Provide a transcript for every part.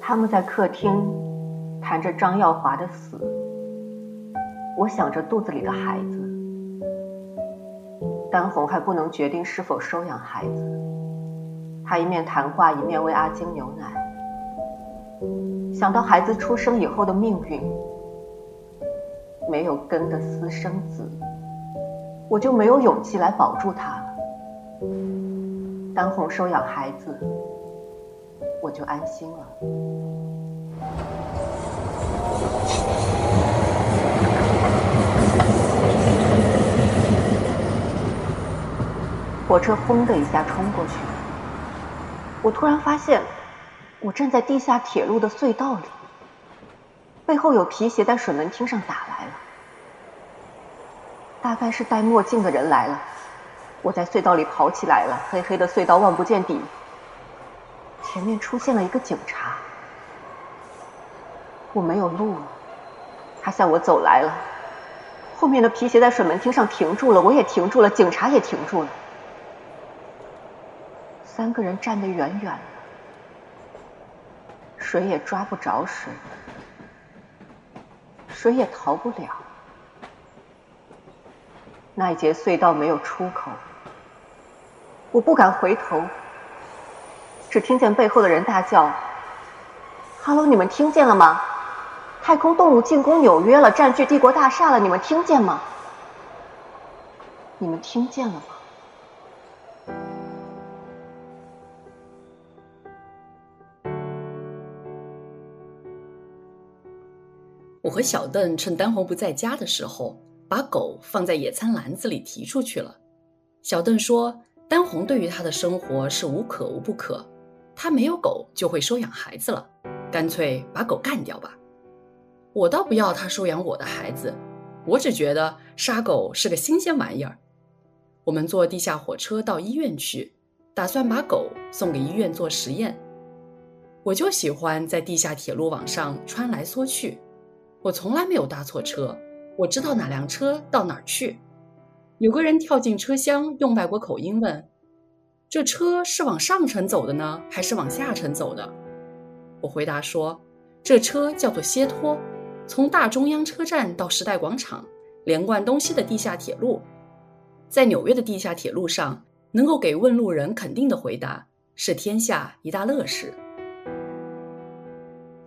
他们在客厅谈着张耀华的死，我想着肚子里的孩子。丹红还不能决定是否收养孩子，他一面谈话一面喂阿晶牛奶。想到孩子出生以后的命运，没有根的私生子，我就没有勇气来保住他了。当红收养孩子，我就安心了。火车轰的一下冲过去，我突然发现，我站在地下铁路的隧道里，背后有皮鞋在水门汀上打来了，大概是戴墨镜的人来了。我在隧道里跑起来了，黑黑的隧道望不见底，前面出现了一个警察，我没有路了，他向我走来了，后面的皮鞋在水门汀上停住了，我也停住了，警察也停住了。三个人站得远远的，谁也抓不着谁，谁也逃不了。那一节隧道没有出口，我不敢回头，只听见背后的人大叫哈喽，你们听见了吗？太空动物进攻纽约了，占据帝国大厦了，你们听见吗？你们听见了吗？”我和小邓趁丹红不在家的时候，把狗放在野餐篮子里提出去了。小邓说，丹红对于他的生活是无可无不可，他没有狗就会收养孩子了，干脆把狗干掉吧。我倒不要他收养我的孩子，我只觉得杀狗是个新鲜玩意儿。我们坐地下火车到医院去，打算把狗送给医院做实验。我就喜欢在地下铁路网上穿来缩去。我从来没有搭错车，我知道哪辆车到哪儿去。有个人跳进车厢，用外国口音问：“这车是往上层走的呢，还是往下层走的？”我回答说：“这车叫做歇托，从大中央车站到时代广场，连贯东西的地下铁路。在纽约的地下铁路上，能够给问路人肯定的回答，是天下一大乐事。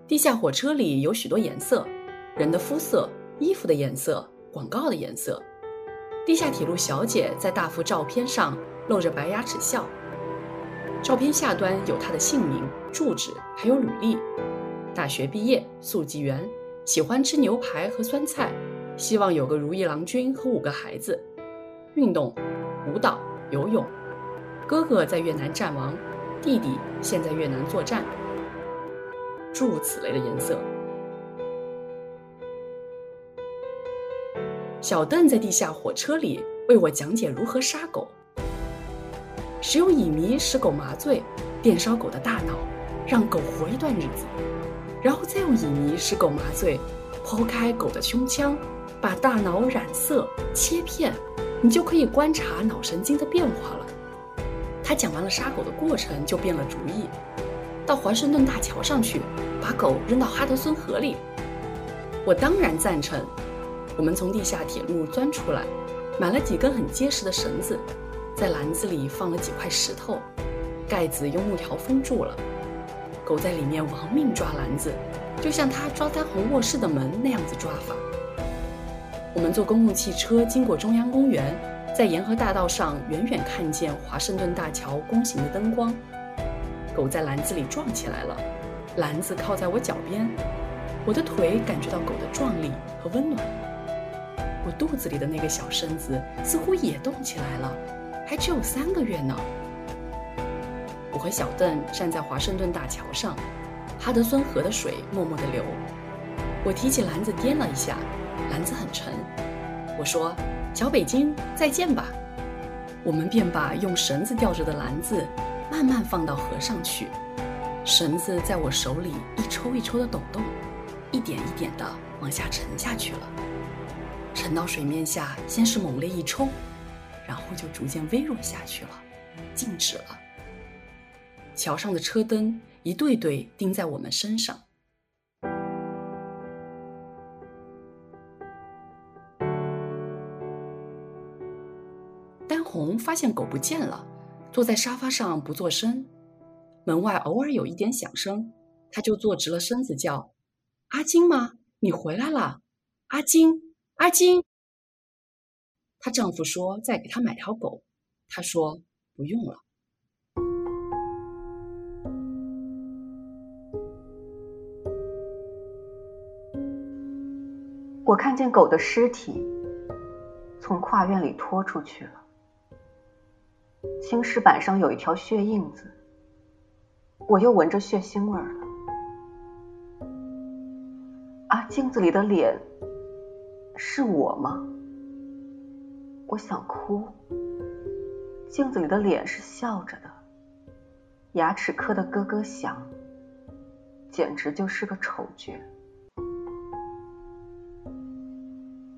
地下火车里有许多颜色。”人的肤色、衣服的颜色、广告的颜色，地下铁路小姐在大幅照片上露着白牙齿笑。照片下端有她的姓名、住址，还有履历。大学毕业，速记员，喜欢吃牛排和酸菜，希望有个如意郎君和五个孩子。运动、舞蹈、游泳。哥哥在越南战亡，弟弟现在越南作战。诸如此类的颜色。小邓在地下火车里为我讲解如何杀狗，使用乙醚使狗麻醉，电烧狗的大脑，让狗活一段日子，然后再用乙醚使狗麻醉，剖开狗的胸腔，把大脑染色切片，你就可以观察脑神经的变化了。他讲完了杀狗的过程，就变了主意，到华盛顿大桥上去，把狗扔到哈德森河里。我当然赞成。我们从地下铁路钻出来，买了几根很结实的绳子，在篮子里放了几块石头，盖子用木条封住了。狗在里面亡命抓篮子，就像它抓丹红卧室的门那样子抓法。我们坐公共汽车经过中央公园，在沿河大道上远远看见华盛顿大桥弓形的灯光。狗在篮子里撞起来了，篮子靠在我脚边，我的腿感觉到狗的壮丽和温暖。我肚子里的那个小身子似乎也动起来了，还只有三个月呢。我和小邓站在华盛顿大桥上，哈德森河的水默默地流。我提起篮子掂了一下，篮子很沉。我说：“小北京，再见吧。”我们便把用绳子吊着的篮子慢慢放到河上去，绳子在我手里一抽一抽的抖动，一点一点的往下沉下去了。沉到水面下，先是猛烈一冲，然后就逐渐微弱下去了，静止了。桥上的车灯一对对钉在我们身上。丹红发现狗不见了，坐在沙发上不作声。门外偶尔有一点响声，他就坐直了身子叫：“阿金吗？你回来了，阿金。”阿金，她丈夫说再给她买条狗，她说不用了。我看见狗的尸体从跨院里拖出去了，青石板上有一条血印子，我又闻着血腥味了。啊，镜子里的脸。是我吗？我想哭。镜子里的脸是笑着的，牙齿磕得咯咯响，简直就是个丑角。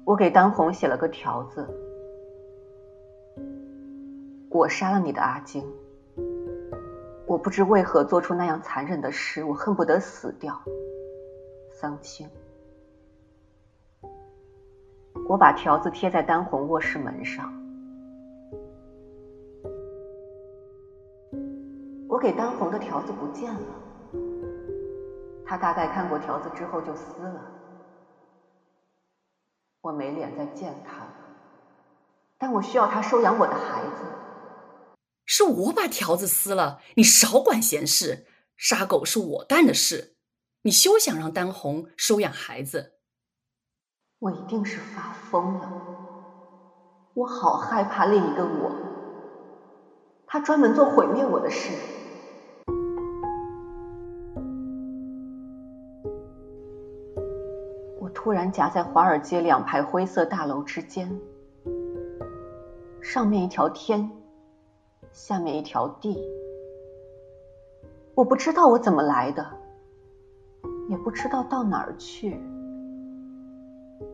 我给丹红写了个条子：我杀了你的阿金，我不知为何做出那样残忍的事，我恨不得死掉。桑青。我把条子贴在丹红卧室门上。我给丹红的条子不见了，他大概看过条子之后就撕了。我没脸再见他了，但我需要他收养我的孩子。是我把条子撕了，你少管闲事。杀狗是我干的事，你休想让丹红收养孩子。我一定是发疯了，我好害怕另一个我，他专门做毁灭我的事。我突然夹在华尔街两排灰色大楼之间，上面一条天，下面一条地。我不知道我怎么来的，也不知道到哪儿去。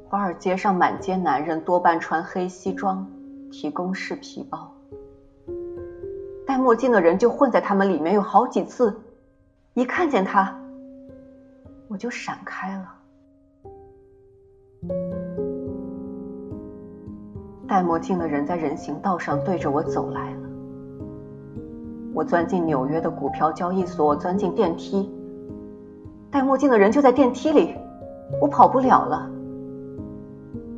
华尔街上满街男人，多半穿黑西装，提公事皮包。戴墨镜的人就混在他们里面，有好几次，一看见他，我就闪开了。戴墨镜的人在人行道上对着我走来了。我钻进纽约的股票交易所，钻进电梯，戴墨镜的人就在电梯里，我跑不了了。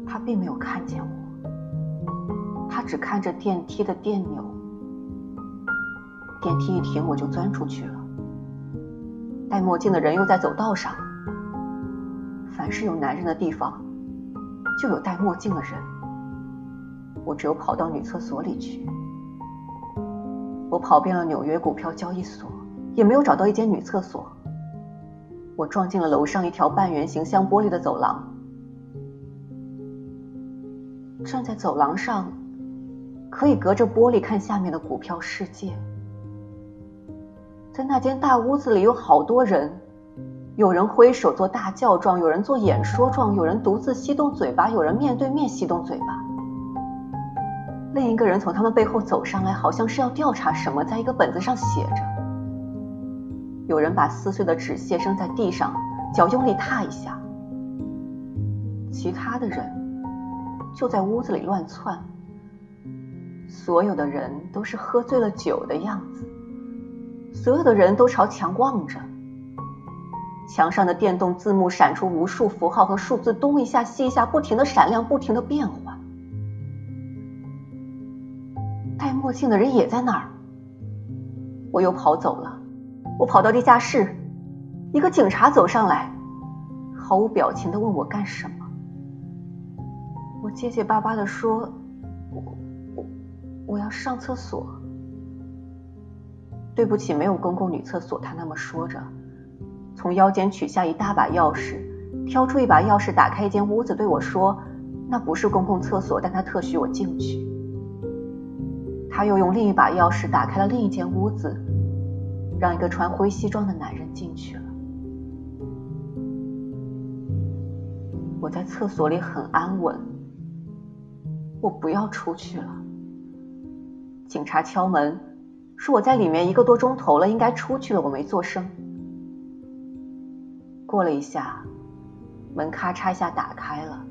他并没有看见我，他只看着电梯的电钮。电梯一停，我就钻出去了。戴墨镜的人又在走道上。凡是有男人的地方，就有戴墨镜的人。我只有跑到女厕所里去。我跑遍了纽约股票交易所，也没有找到一间女厕所。我撞进了楼上一条半圆形镶玻璃的走廊。站在走廊上，可以隔着玻璃看下面的股票世界。在那间大屋子里有好多人，有人挥手做大叫状，有人做演说状，有人独自吸动嘴巴，有人面对面吸动嘴巴。另一个人从他们背后走上来，好像是要调查什么，在一个本子上写着。有人把撕碎的纸屑扔在地上，脚用力踏一下。其他的人。就在屋子里乱窜，所有的人都是喝醉了酒的样子，所有的人都朝墙望着，墙上的电动字幕闪出无数符号和数字，东一下西一下，不停的闪亮，不停的变换。戴墨镜的人也在那儿，我又跑走了，我跑到地下室，一个警察走上来，毫无表情的问我干什么。我结结巴巴的说：“我我我要上厕所。”对不起，没有公共女厕所。他那么说着，从腰间取下一大把钥匙，挑出一把钥匙，打开一间屋子，对我说：“那不是公共厕所，但他特许我进去。”他又用另一把钥匙打开了另一间屋子，让一个穿灰西装的男人进去了。我在厕所里很安稳，我不要出去了。警察敲门，说我在里面一个多钟头了，应该出去了，我没做声。过了一下，门咔嚓一下打开了，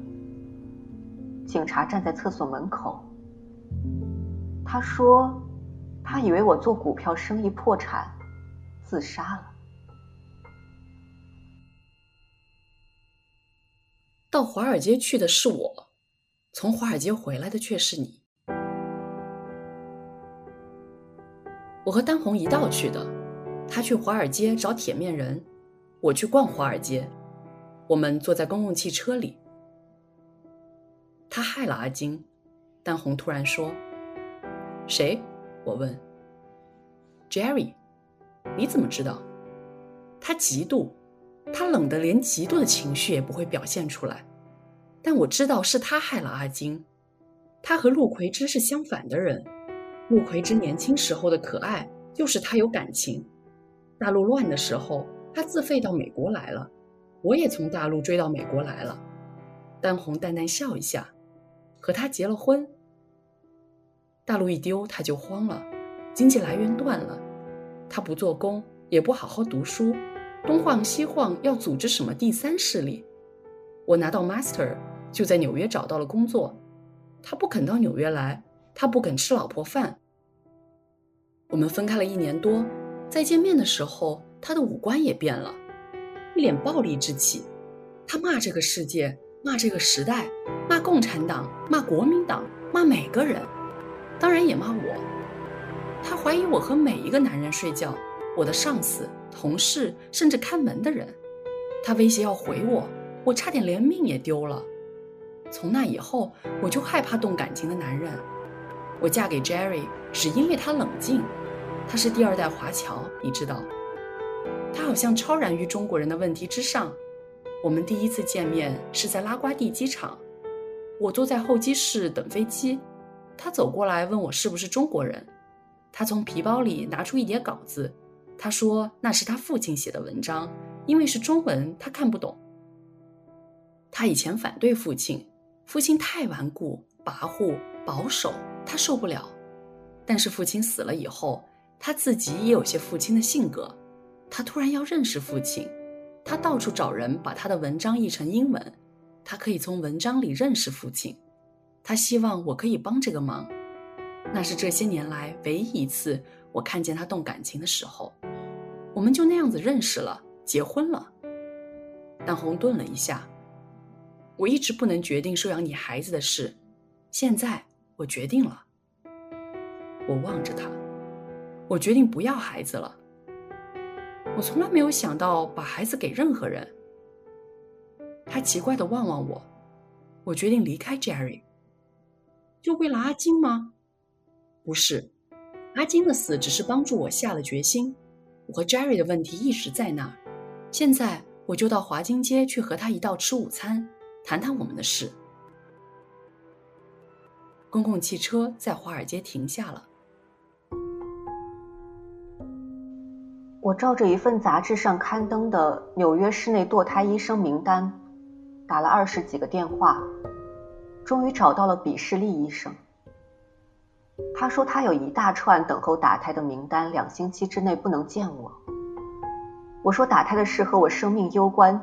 警察站在厕所门口。他说，他以为我做股票生意破产，自杀了。到华尔街去的是我，从华尔街回来的却是你。我和丹红一道去的，他去华尔街找铁面人，我去逛华尔街。我们坐在公共汽车里。他害了阿金，丹红突然说：“谁？”我问。“Jerry，你怎么知道？”他嫉妒。他冷得连嫉妒的情绪也不会表现出来，但我知道是他害了阿金。他和陆葵之是相反的人。陆葵之年轻时候的可爱，就是他有感情。大陆乱的时候，他自费到美国来了，我也从大陆追到美国来了。丹红淡淡笑一下，和他结了婚。大陆一丢，他就慌了，经济来源断了，他不做工，也不好好读书。东晃西晃，要组织什么第三势力？我拿到 master，就在纽约找到了工作。他不肯到纽约来，他不肯吃老婆饭。我们分开了一年多，再见面的时候，他的五官也变了，一脸暴戾之气。他骂这个世界，骂这个时代，骂共产党，骂国民党，骂每个人，当然也骂我。他怀疑我和每一个男人睡觉，我的上司。同事甚至看门的人，他威胁要毁我，我差点连命也丢了。从那以后，我就害怕动感情的男人。我嫁给 Jerry 只因为他冷静，他是第二代华侨，你知道，他好像超然于中国人的问题之上。我们第一次见面是在拉瓜地机场，我坐在候机室等飞机，他走过来问我是不是中国人，他从皮包里拿出一叠稿子。他说那是他父亲写的文章，因为是中文，他看不懂。他以前反对父亲，父亲太顽固、跋扈、保守，他受不了。但是父亲死了以后，他自己也有些父亲的性格。他突然要认识父亲，他到处找人把他的文章译成英文，他可以从文章里认识父亲。他希望我可以帮这个忙，那是这些年来唯一一次。我看见他动感情的时候，我们就那样子认识了，结婚了。丹红顿了一下，我一直不能决定收养你孩子的事，现在我决定了。我望着他，我决定不要孩子了。我从来没有想到把孩子给任何人。他奇怪的望望我，我决定离开 Jerry，就为了阿金吗？不是。阿金的死只是帮助我下了决心。我和 Jerry 的问题一直在那儿。现在我就到华金街去和他一道吃午餐，谈谈我们的事。公共汽车在华尔街停下了。我照着一份杂志上刊登的纽约市内堕胎医生名单，打了二十几个电话，终于找到了比士利医生。他说他有一大串等候打胎的名单，两星期之内不能见我。我说打胎的事和我生命攸关，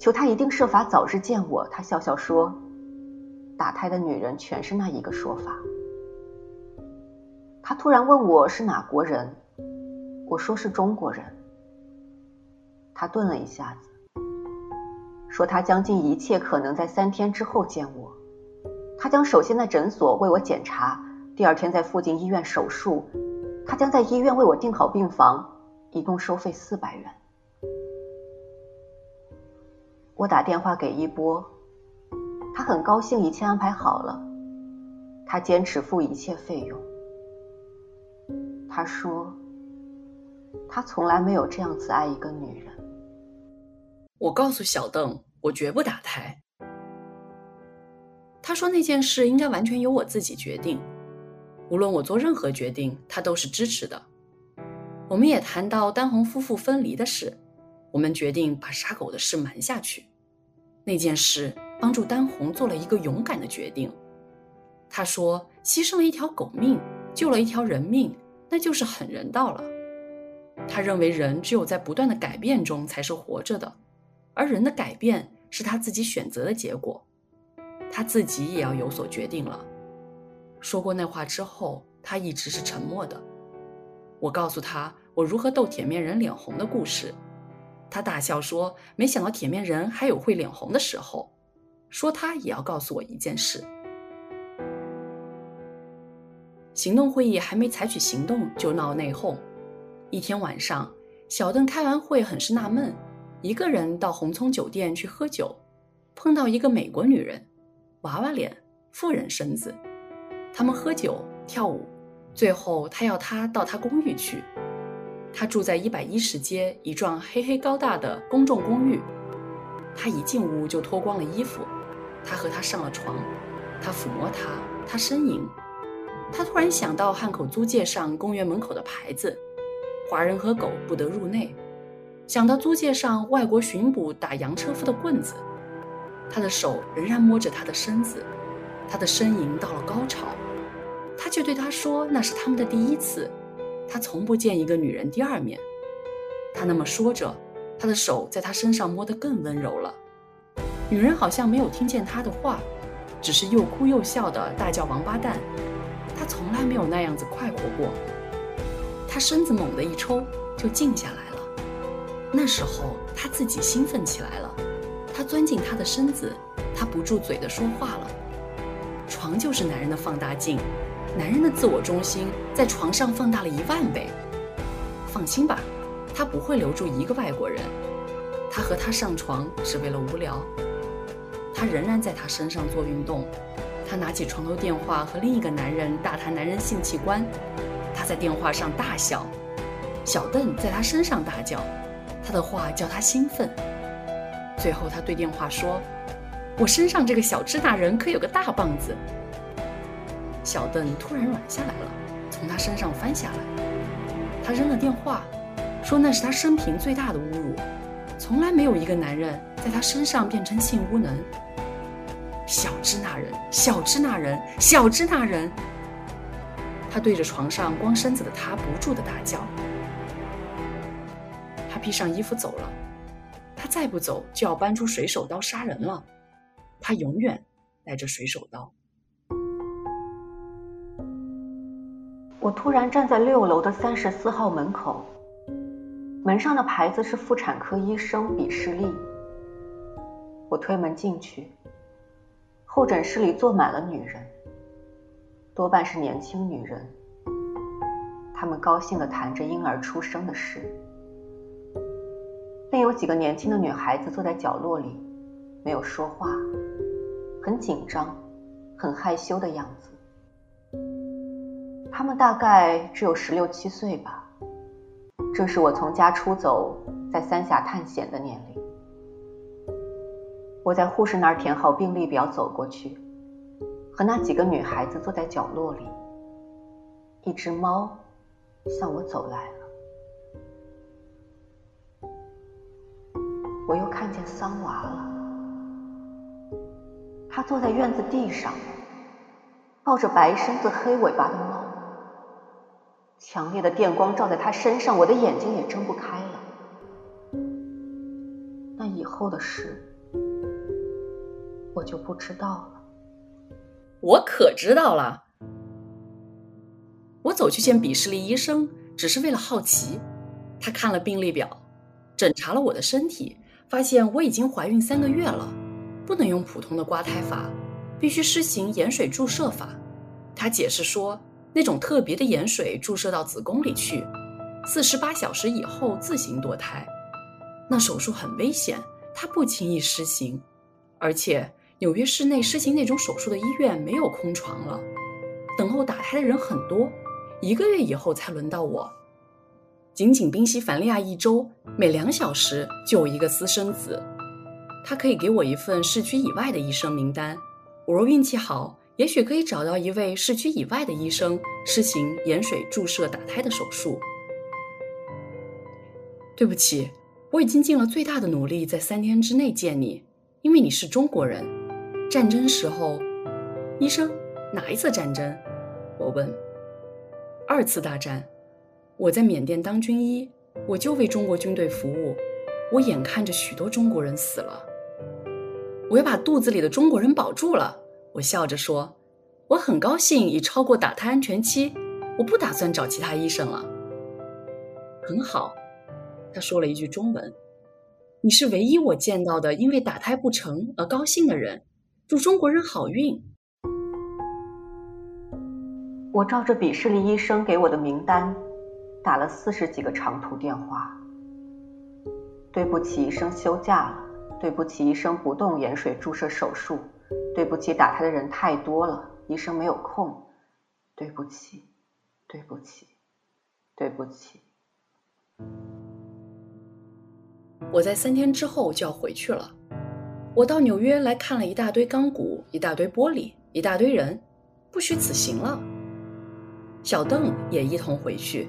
求他一定设法早日见我。他笑笑说，打胎的女人全是那一个说法。他突然问我是哪国人，我说是中国人。他顿了一下子，说他将尽一切可能在三天之后见我。他将首先在诊所为我检查。第二天在附近医院手术，他将在医院为我订好病房，一共收费四百元。我打电话给一波，他很高兴，一切安排好了，他坚持付一切费用。他说，他从来没有这样子爱一个女人。我告诉小邓，我绝不打胎。他说那件事应该完全由我自己决定。无论我做任何决定，他都是支持的。我们也谈到丹红夫妇分离的事，我们决定把杀狗的事瞒下去。那件事帮助丹红做了一个勇敢的决定。他说：“牺牲了一条狗命，救了一条人命，那就是很人道了。”他认为人只有在不断的改变中才是活着的，而人的改变是他自己选择的结果，他自己也要有所决定了。说过那话之后，他一直是沉默的。我告诉他我如何逗铁面人脸红的故事，他大笑说：“没想到铁面人还有会脸红的时候。”说他也要告诉我一件事。行动会议还没采取行动就闹内讧。一天晚上，小邓开完会很是纳闷，一个人到红葱酒店去喝酒，碰到一个美国女人，娃娃脸，富人身子。他们喝酒跳舞，最后他要她到他公寓去。他住在一百一十街一幢黑黑高大的公众公寓。他一进屋就脱光了衣服，他和她上了床，他抚摸她，他呻吟。他突然想到汉口租界上公园门口的牌子：“华人和狗不得入内。”想到租界上外国巡捕打洋车夫的棍子。他的手仍然摸着她的身子，他的呻吟到了高潮。他却对她说：“那是他们的第一次，他从不见一个女人第二面。”他那么说着，他的手在她身上摸得更温柔了。女人好像没有听见他的话，只是又哭又笑的大叫“王八蛋”。他从来没有那样子快活过。他身子猛地一抽，就静下来了。那时候他自己兴奋起来了。他钻进他的身子，他不住嘴的说话了。床就是男人的放大镜，男人的自我中心在床上放大了一万倍。放心吧，他不会留住一个外国人。他和他上床是为了无聊。他仍然在他身上做运动。他拿起床头电话和另一个男人大谈男人性器官，他在电话上大笑，小邓在他身上大叫，他的话叫他兴奋。最后他对电话说：“我身上这个小支大人可有个大棒子。”小邓突然软下来了，从他身上翻下来，他扔了电话，说那是他生平最大的侮辱，从来没有一个男人在他身上变成性无能。小支那人，小支那人，小支那人。他对着床上光身子的他不住的大叫。他披上衣服走了。他再不走就要搬出水手刀杀人了。他永远带着水手刀。我突然站在六楼的三十四号门口，门上的牌子是妇产科医生鄙视链。我推门进去。候诊室里坐满了女人，多半是年轻女人。她们高兴地谈着婴儿出生的事。另有几个年轻的女孩子坐在角落里，没有说话，很紧张，很害羞的样子。他们大概只有十六七岁吧，正是我从家出走，在三峡探险的年龄。我在护士那儿填好病历表，走过去，和那几个女孩子坐在角落里。一只猫向我走来了。我又看见桑娃了，他坐在院子地上，抱着白身子黑尾巴的猫。强烈的电光照在他身上，我的眼睛也睁不开了。那以后的事。我就不知道了。我可知道了。我走去见比视力医生，只是为了好奇。他看了病历表，诊查了我的身体，发现我已经怀孕三个月了，不能用普通的刮胎法，必须施行盐水注射法。他解释说，那种特别的盐水注射到子宫里去，四十八小时以后自行堕胎。那手术很危险，他不轻易施行，而且。纽约市内施行那种手术的医院没有空床了，等候打胎的人很多，一个月以后才轮到我。仅仅宾夕凡利亚一周，每两小时就有一个私生子。他可以给我一份市区以外的医生名单，我若运气好，也许可以找到一位市区以外的医生施行盐水注射打胎的手术。对不起，我已经尽了最大的努力在三天之内见你，因为你是中国人。战争时候，医生哪一次战争？我问。二次大战，我在缅甸当军医，我就为中国军队服务，我眼看着许多中国人死了，我要把肚子里的中国人保住了。我笑着说，我很高兴已超过打胎安全期，我不打算找其他医生了。很好，他说了一句中文。你是唯一我见到的因为打胎不成而高兴的人，祝中国人好运。我照着比视力医生给我的名单，打了四十几个长途电话。对不起，医生休假了。对不起，医生不动盐水注射手术。对不起，打胎的人太多了，医生没有空。对不起，对不起，对不起。我在三天之后就要回去了。我到纽约来看了一大堆钢骨，一大堆玻璃，一大堆人，不虚此行了。小邓也一同回去，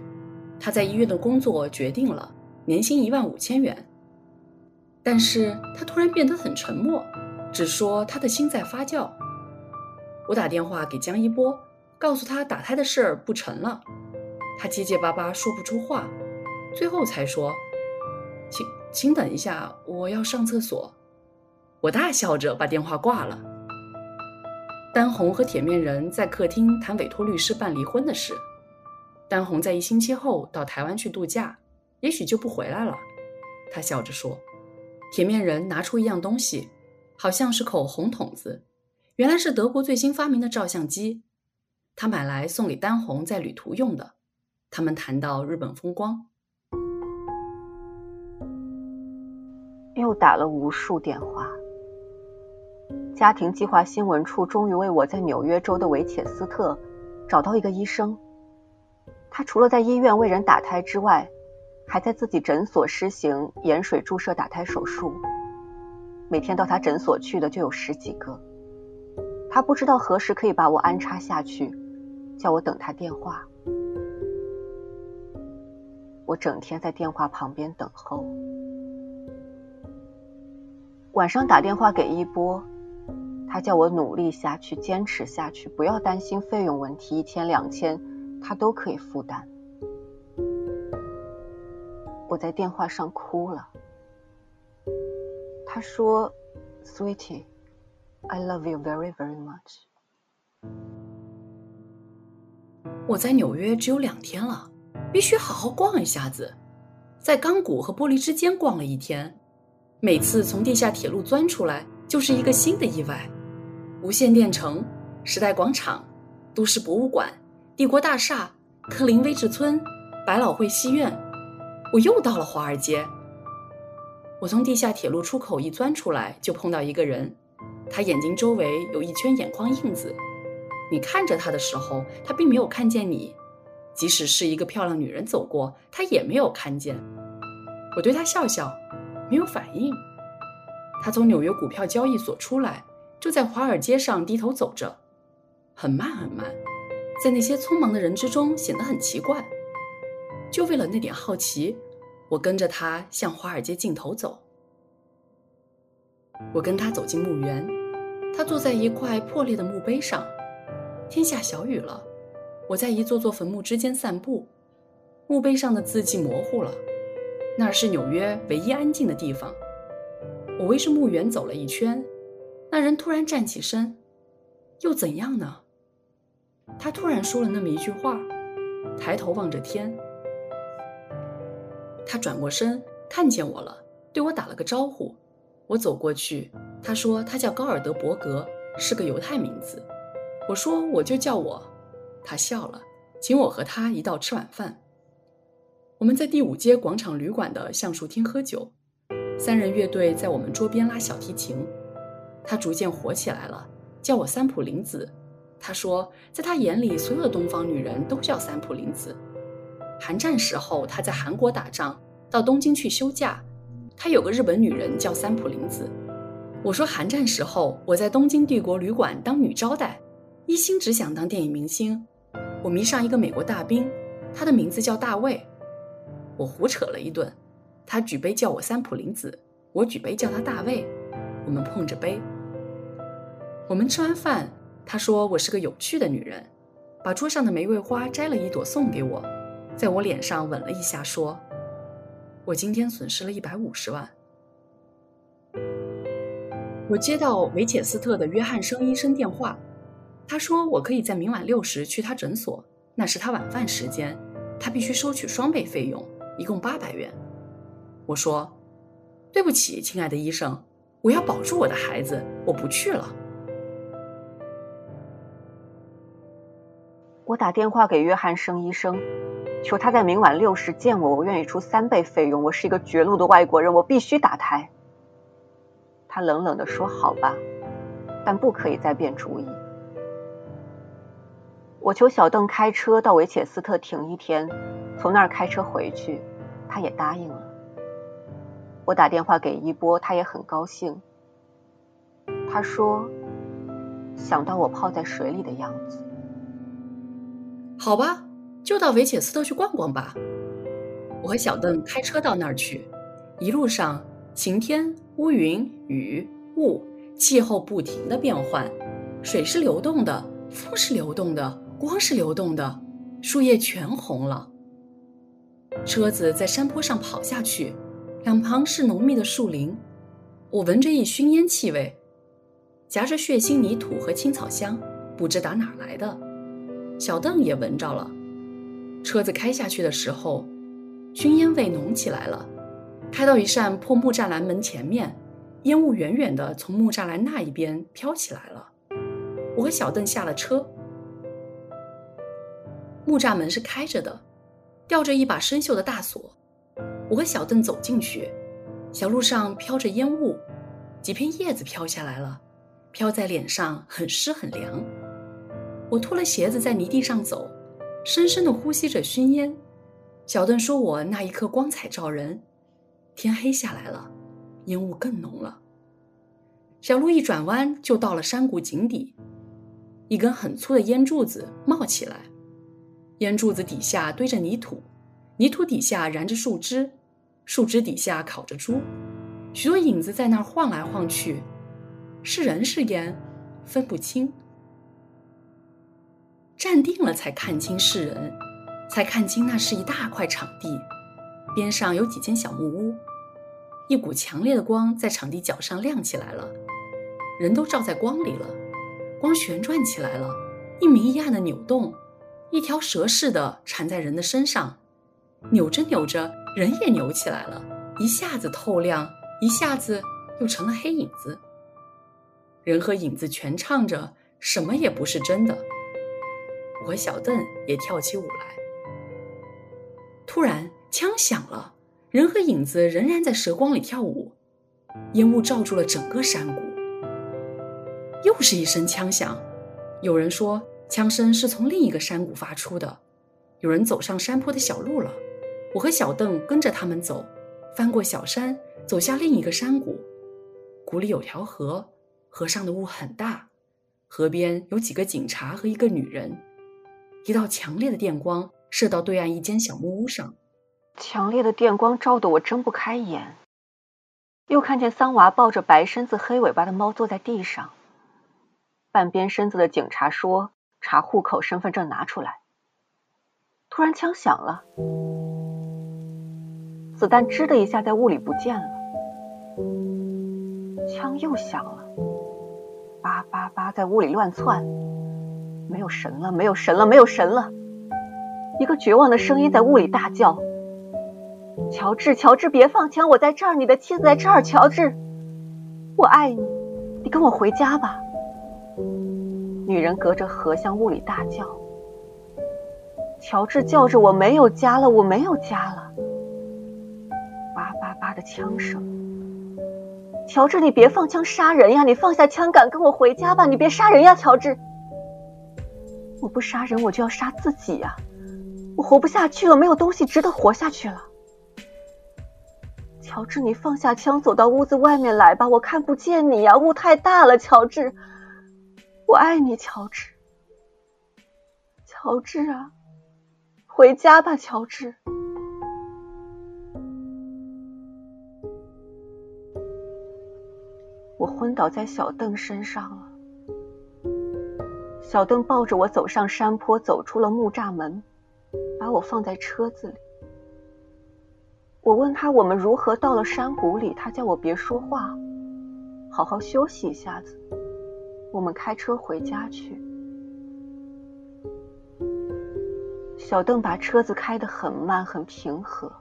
他在医院的工作决定了，年薪一万五千元。但是他突然变得很沉默，只说他的心在发酵。我打电话给江一波，告诉他打胎的事儿不成了，他结结巴巴说不出话，最后才说：“请请等一下，我要上厕所。”我大笑着把电话挂了。丹红和铁面人在客厅谈委托律师办离婚的事。丹红在一星期后到台湾去度假，也许就不回来了。他笑着说。铁面人拿出一样东西，好像是口红筒子，原来是德国最新发明的照相机。他买来送给丹红在旅途用的。他们谈到日本风光，又打了无数电话。家庭计划新闻处终于为我在纽约州的维切斯特找到一个医生。他除了在医院为人打胎之外，还在自己诊所施行盐水注射打胎手术。每天到他诊所去的就有十几个。他不知道何时可以把我安插下去，叫我等他电话。我整天在电话旁边等候。晚上打电话给一波。他叫我努力下去，坚持下去，不要担心费用问题，一天两千，他都可以负担。我在电话上哭了。他说：“Sweetie, I love you very, very much。”我在纽约只有两天了，必须好好逛一下子。在钢骨和玻璃之间逛了一天，每次从地下铁路钻出来，就是一个新的意外。无线电城、时代广场、都市博物馆、帝国大厦、科林威治村、百老汇戏院，我又到了华尔街。我从地下铁路出口一钻出来，就碰到一个人，他眼睛周围有一圈眼眶印子。你看着他的时候，他并没有看见你；即使是一个漂亮女人走过，他也没有看见。我对他笑笑，没有反应。他从纽约股票交易所出来。就在华尔街上低头走着，很慢很慢，在那些匆忙的人之中显得很奇怪。就为了那点好奇，我跟着他向华尔街尽头走。我跟他走进墓园，他坐在一块破裂的墓碑上。天下小雨了，我在一座座坟墓之间散步，墓碑上的字迹模糊了。那是纽约唯一安静的地方。我围着墓园走了一圈。那人突然站起身，又怎样呢？他突然说了那么一句话，抬头望着天。他转过身看见我了，对我打了个招呼。我走过去，他说他叫高尔德伯格，是个犹太名字。我说我就叫我。他笑了，请我和他一道吃晚饭。我们在第五街广场旅馆的橡树厅喝酒，三人乐队在我们桌边拉小提琴。他逐渐火起来了，叫我三浦林子。他说，在他眼里，所有的东方女人都叫三浦林子。韩战时候，他在韩国打仗，到东京去休假。他有个日本女人叫三浦林子。我说，韩战时候我在东京帝国旅馆当女招待，一心只想当电影明星。我迷上一个美国大兵，他的名字叫大卫。我胡扯了一顿，他举杯叫我三浦林子，我举杯叫他大卫。我们碰着杯。我们吃完饭，他说我是个有趣的女人，把桌上的玫瑰花摘了一朵送给我，在我脸上吻了一下，说：“我今天损失了一百五十万。”我接到维切斯特的约翰生医生电话，他说我可以在明晚六时去他诊所，那是他晚饭时间，他必须收取双倍费用，一共八百元。我说：“对不起，亲爱的医生，我要保住我的孩子，我不去了。”我打电话给约翰生医生，求他在明晚六时见我，我愿意出三倍费用。我是一个绝路的外国人，我必须打胎。他冷冷地说：“好吧，但不可以再变主意。”我求小邓开车到维切斯特停一天，从那儿开车回去，他也答应了。我打电话给一波，他也很高兴。他说：“想到我泡在水里的样子。”好吧，就到维切斯特去逛逛吧。我和小邓开车到那儿去，一路上晴天、乌云、雨、雾，气候不停的变换，水是流动的，风是流动的，光是流动的，树叶全红了。车子在山坡上跑下去，两旁是浓密的树林，我闻着一熏烟气味，夹着血腥泥土和青草香，不知打哪来的。小邓也闻着了，车子开下去的时候，熏烟味浓起来了。开到一扇破木栅栏门前面，烟雾远远地从木栅栏那一边飘起来了。我和小邓下了车，木栅门是开着的，吊着一把生锈的大锁。我和小邓走进去，小路上飘着烟雾，几片叶子飘下来了，飘在脸上很湿很凉。我脱了鞋子，在泥地上走，深深地呼吸着熏烟。小邓说我那一刻光彩照人。天黑下来了，烟雾更浓了。小路一转弯就到了山谷井底，一根很粗的烟柱子冒起来，烟柱子底下堆着泥土，泥土底下燃着树枝，树枝底下烤着猪，许多影子在那儿晃来晃去，是人是烟，分不清。站定了，才看清是人，才看清那是一大块场地，边上有几间小木屋，一股强烈的光在场地角上亮起来了，人都照在光里了，光旋转起来了，一明一暗的扭动，一条蛇似的缠在人的身上，扭着扭着，人也扭起来了，一下子透亮，一下子又成了黑影子，人和影子全唱着，什么也不是真的。我和小邓也跳起舞来。突然，枪响了，人和影子仍然在蛇光里跳舞，烟雾罩住了整个山谷。又是一声枪响，有人说枪声是从另一个山谷发出的。有人走上山坡的小路了，我和小邓跟着他们走，翻过小山，走下另一个山谷。谷里有条河，河上的雾很大，河边有几个警察和一个女人。一道强烈的电光射到对岸一间小木屋上，强烈的电光照得我睁不开眼。又看见桑娃抱着白身子、黑尾巴的猫坐在地上。半边身子的警察说：“查户口、身份证拿出来。”突然枪响了，子弹吱的一下在雾里不见了。枪又响了，叭叭叭在屋里乱窜。没有神了，没有神了，没有神了！一个绝望的声音在屋里大叫：“乔治，乔治，别放枪！我在这儿，你的妻子在这儿。乔治，我爱你，你跟我回家吧。”女人隔着河向屋里大叫。乔治叫着：“我没有家了，我没有家了！”叭叭叭的枪声。乔治，你别放枪杀人呀！你放下枪杆，跟我回家吧！你别杀人呀，乔治！我不杀人，我就要杀自己呀！我活不下去了，没有东西值得活下去了。乔治，你放下枪，走到屋子外面来吧，我看不见你呀，雾太大了。乔治，我爱你，乔治。乔治啊，回家吧，乔治。我昏倒在小邓身上了。小邓抱着我走上山坡，走出了木栅门，把我放在车子里。我问他我们如何到了山谷里，他叫我别说话，好好休息一下子。我们开车回家去。小邓把车子开得很慢，很平和。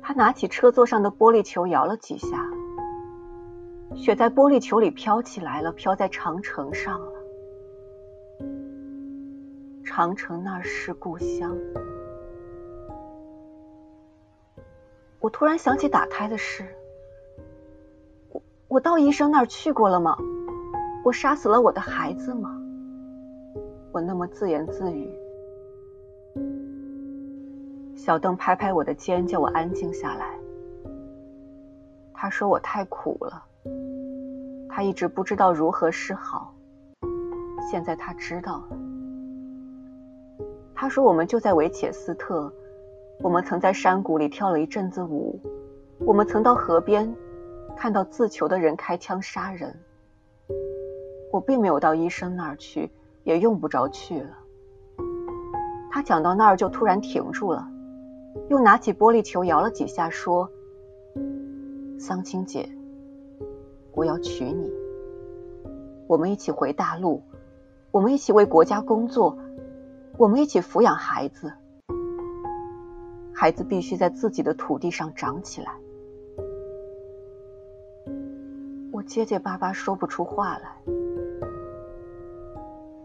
他拿起车座上的玻璃球摇了几下，雪在玻璃球里飘起来了，飘在长城上了。长城那儿是故乡。我突然想起打胎的事。我我到医生那儿去过了吗？我杀死了我的孩子吗？我那么自言自语。小邓拍拍我的肩，叫我安静下来。他说我太苦了，他一直不知道如何是好，现在他知道了。他说我们就在维切斯特。我们曾在山谷里跳了一阵子舞，我们曾到河边看到自囚的人开枪杀人。我并没有到医生那儿去，也用不着去了。他讲到那儿就突然停住了，又拿起玻璃球摇了几下，说：“桑青姐，我要娶你，我们一起回大陆，我们一起为国家工作，我们一起抚养孩子。”孩子必须在自己的土地上长起来。我结结巴巴说不出话来。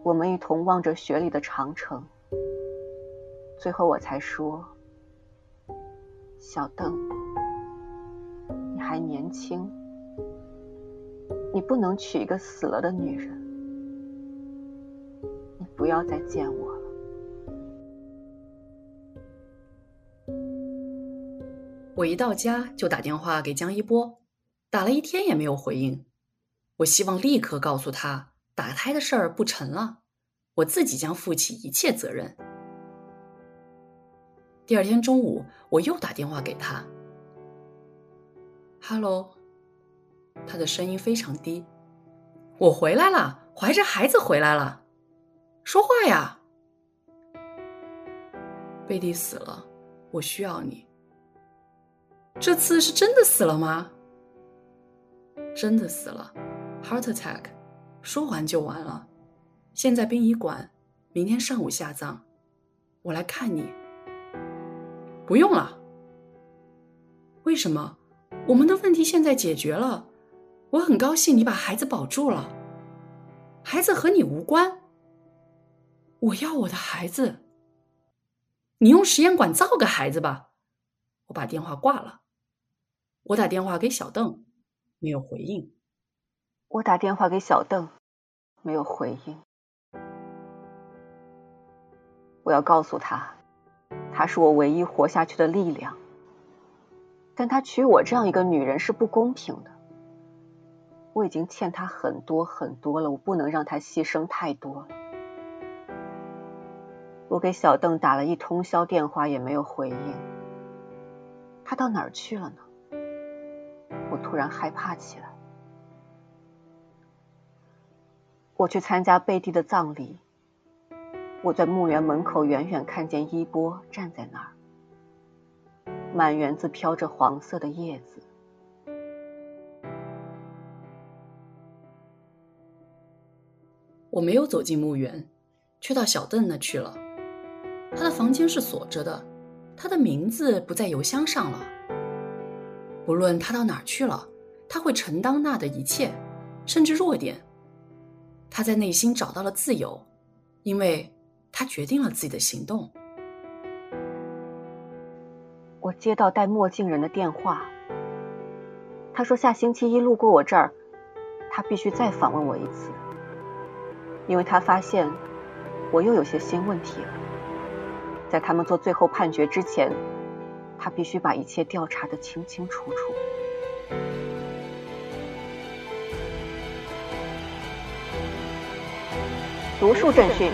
我们一同望着雪里的长城，最后我才说：“小邓，你还年轻，你不能娶一个死了的女人，你不要再见我了。”我一到家就打电话给江一波，打了一天也没有回应。我希望立刻告诉他打胎的事儿不成了，我自己将负起一切责任。第二天中午，我又打电话给他，“Hello”，他的声音非常低，“我回来了，怀着孩子回来了，说话呀。”贝蒂死了，我需要你。这次是真的死了吗？真的死了，heart attack，说完就完了。现在殡仪馆，明天上午下葬，我来看你。不用了。为什么？我们的问题现在解决了。我很高兴你把孩子保住了。孩子和你无关。我要我的孩子。你用实验管造个孩子吧。我把电话挂了。我打电话给小邓，没有回应。我打电话给小邓，没有回应。我要告诉他，他是我唯一活下去的力量。但他娶我这样一个女人是不公平的。我已经欠他很多很多了，我不能让他牺牲太多了。我给小邓打了一通宵电话，也没有回应。他到哪儿去了呢？我突然害怕起来。我去参加贝蒂的葬礼，我在墓园门口远远看见伊波站在那儿，满园子飘着黄色的叶子。我没有走进墓园，却到小邓那去了。他的房间是锁着的，他的名字不在邮箱上了。不论他到哪儿去了，他会承担那的一切，甚至弱点。他在内心找到了自由，因为他决定了自己的行动。我接到戴墨镜人的电话，他说下星期一路过我这儿，他必须再访问我一次，因为他发现我又有些新问题了。在他们做最后判决之前。他必须把一切调查的清清楚楚。独树镇讯：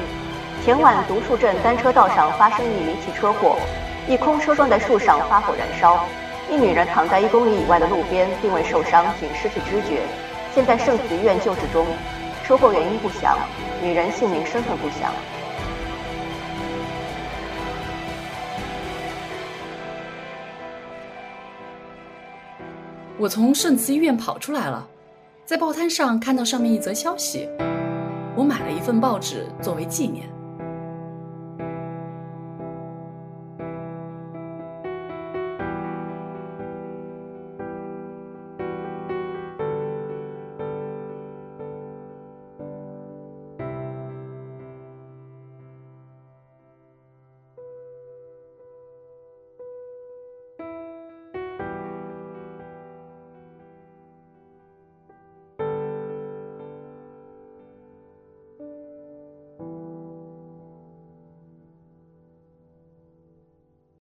前晚独树镇单车道上发生一离奇车祸，一空车撞在树上发火燃烧，一女人躺在一公里以外的路边，并未受伤，仅失去知觉，现在圣子医院救治中。车祸原因不详，女人姓名身份不详。我从圣慈医院跑出来了，在报摊上看到上面一则消息，我买了一份报纸作为纪念。